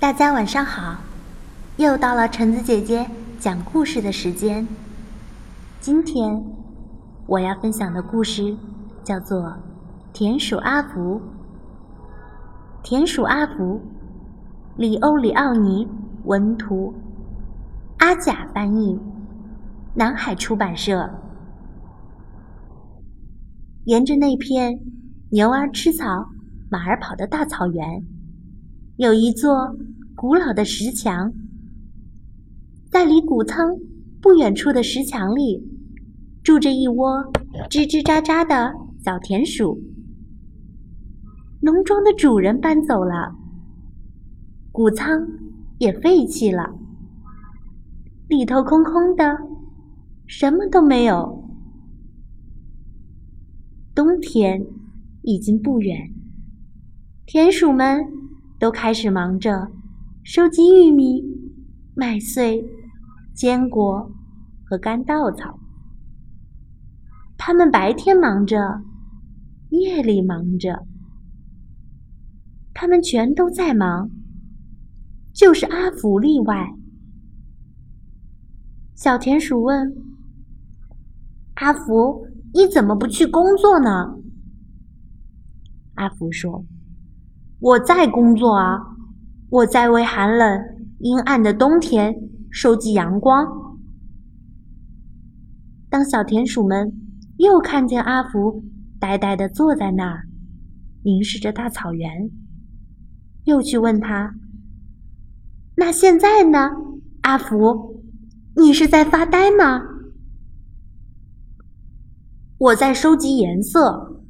大家晚上好，又到了橙子姐姐讲故事的时间。今天我要分享的故事叫做《田鼠阿福》。田鼠阿福，里欧里奥尼文图，阿甲翻译，南海出版社。沿着那片牛儿吃草、马儿跑的大草原，有一座古老的石墙。在离谷仓不远处的石墙里，住着一窝吱吱喳喳的小田鼠。农庄的主人搬走了，谷仓也废弃了，里头空空的，什么都没有。冬天已经不远，田鼠们都开始忙着收集玉米、麦穗、坚果和干稻草。他们白天忙着，夜里忙着，他们全都在忙，就是阿福例外。小田鼠问：“阿福。”你怎么不去工作呢？阿福说：“我在工作啊，我在为寒冷阴暗的冬天收集阳光。”当小田鼠们又看见阿福呆呆的坐在那儿，凝视着大草原，又去问他：“那现在呢，阿福？你是在发呆吗？”我在收集颜色，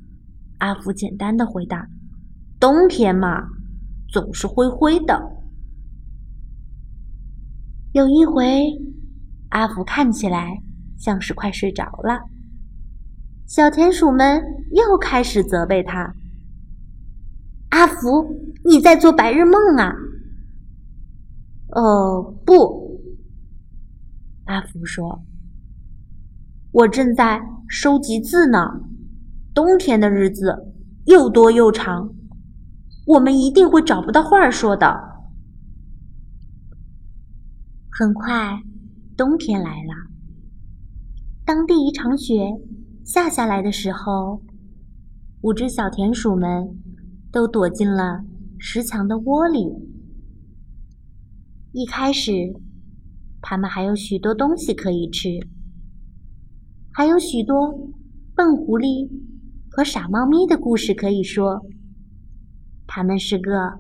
阿福简单的回答：“冬天嘛，总是灰灰的。”有一回，阿福看起来像是快睡着了，小田鼠们又开始责备他：“阿福，你在做白日梦啊？”“哦，不。”阿福说。我正在收集字呢。冬天的日子又多又长，我们一定会找不到话说的。很快，冬天来了。当第一场雪下下来的时候，五只小田鼠们都躲进了石墙的窝里。一开始，它们还有许多东西可以吃。还有许多笨狐狸和傻猫咪的故事可以说，他们是个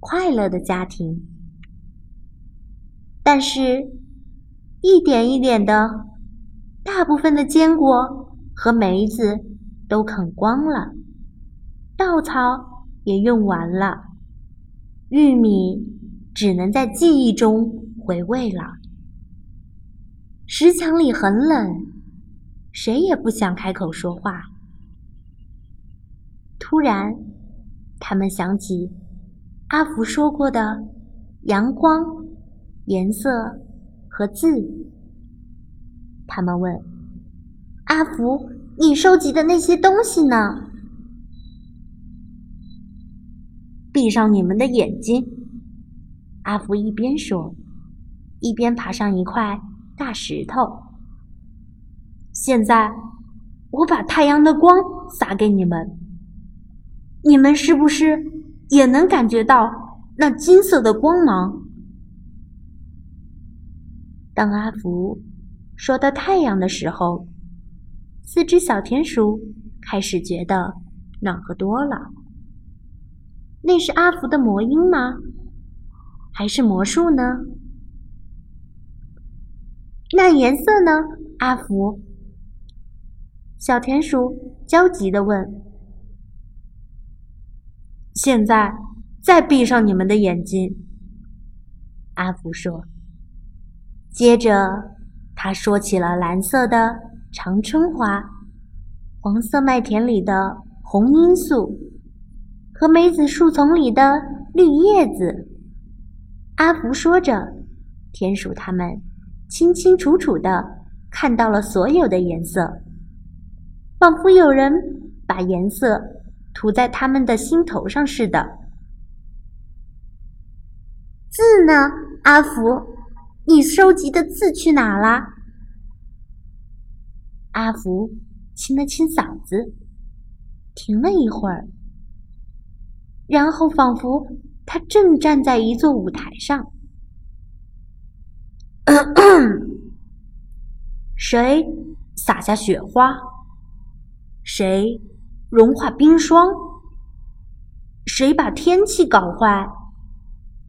快乐的家庭。但是，一点一点的，大部分的坚果和梅子都啃光了，稻草也用完了，玉米只能在记忆中回味了。石墙里很冷。谁也不想开口说话。突然，他们想起阿福说过的阳光、颜色和字。他们问：“阿福，你收集的那些东西呢？”闭上你们的眼睛，阿福一边说，一边爬上一块大石头。现在，我把太阳的光洒给你们，你们是不是也能感觉到那金色的光芒？当阿福说到太阳的时候，四只小田鼠开始觉得暖和多了。那是阿福的魔音吗？还是魔术呢？那颜色呢？阿福？小田鼠焦急地问：“现在，再闭上你们的眼睛。”阿福说。接着，他说起了蓝色的长春花、黄色麦田里的红罂粟和梅子树丛里的绿叶子。阿福说着，田鼠他们清清楚楚的看到了所有的颜色。仿佛有人把颜色涂在他们的心头上似的。字呢？阿福，你收集的字去哪了？阿福清了清嗓子，停了一会儿，然后仿佛他正站在一座舞台上。谁撒下雪花？谁融化冰霜？谁把天气搞坏？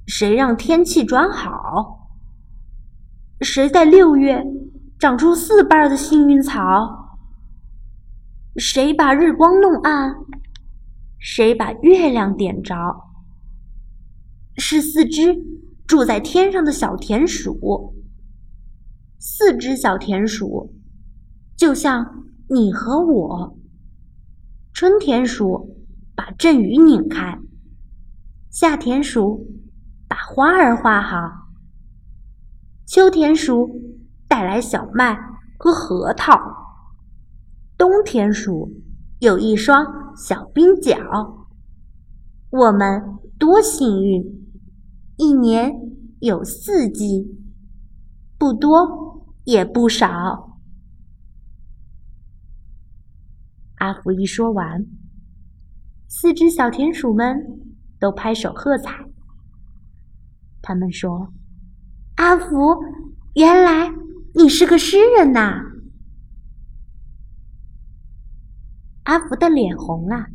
谁让天气转好？谁在六月长出四瓣的幸运草？谁把日光弄暗？谁把月亮点着？是四只住在天上的小田鼠。四只小田鼠，就像你和我。春田鼠把阵雨拧开，夏田鼠。把花儿画好。秋田鼠带来小麦和核桃。冬田鼠有一双小冰脚。我们多幸运，一年有四季，不多也不少。阿福一说完，四只小田鼠们都拍手喝彩。他们说：“阿福，原来你是个诗人呐！”阿福的脸红了，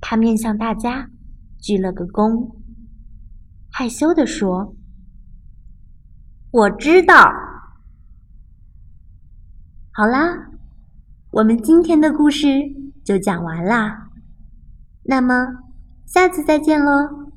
他面向大家鞠了个躬，害羞地说：“我知道。”好啦，我们今天的故事就讲完啦。那么，下次再见喽！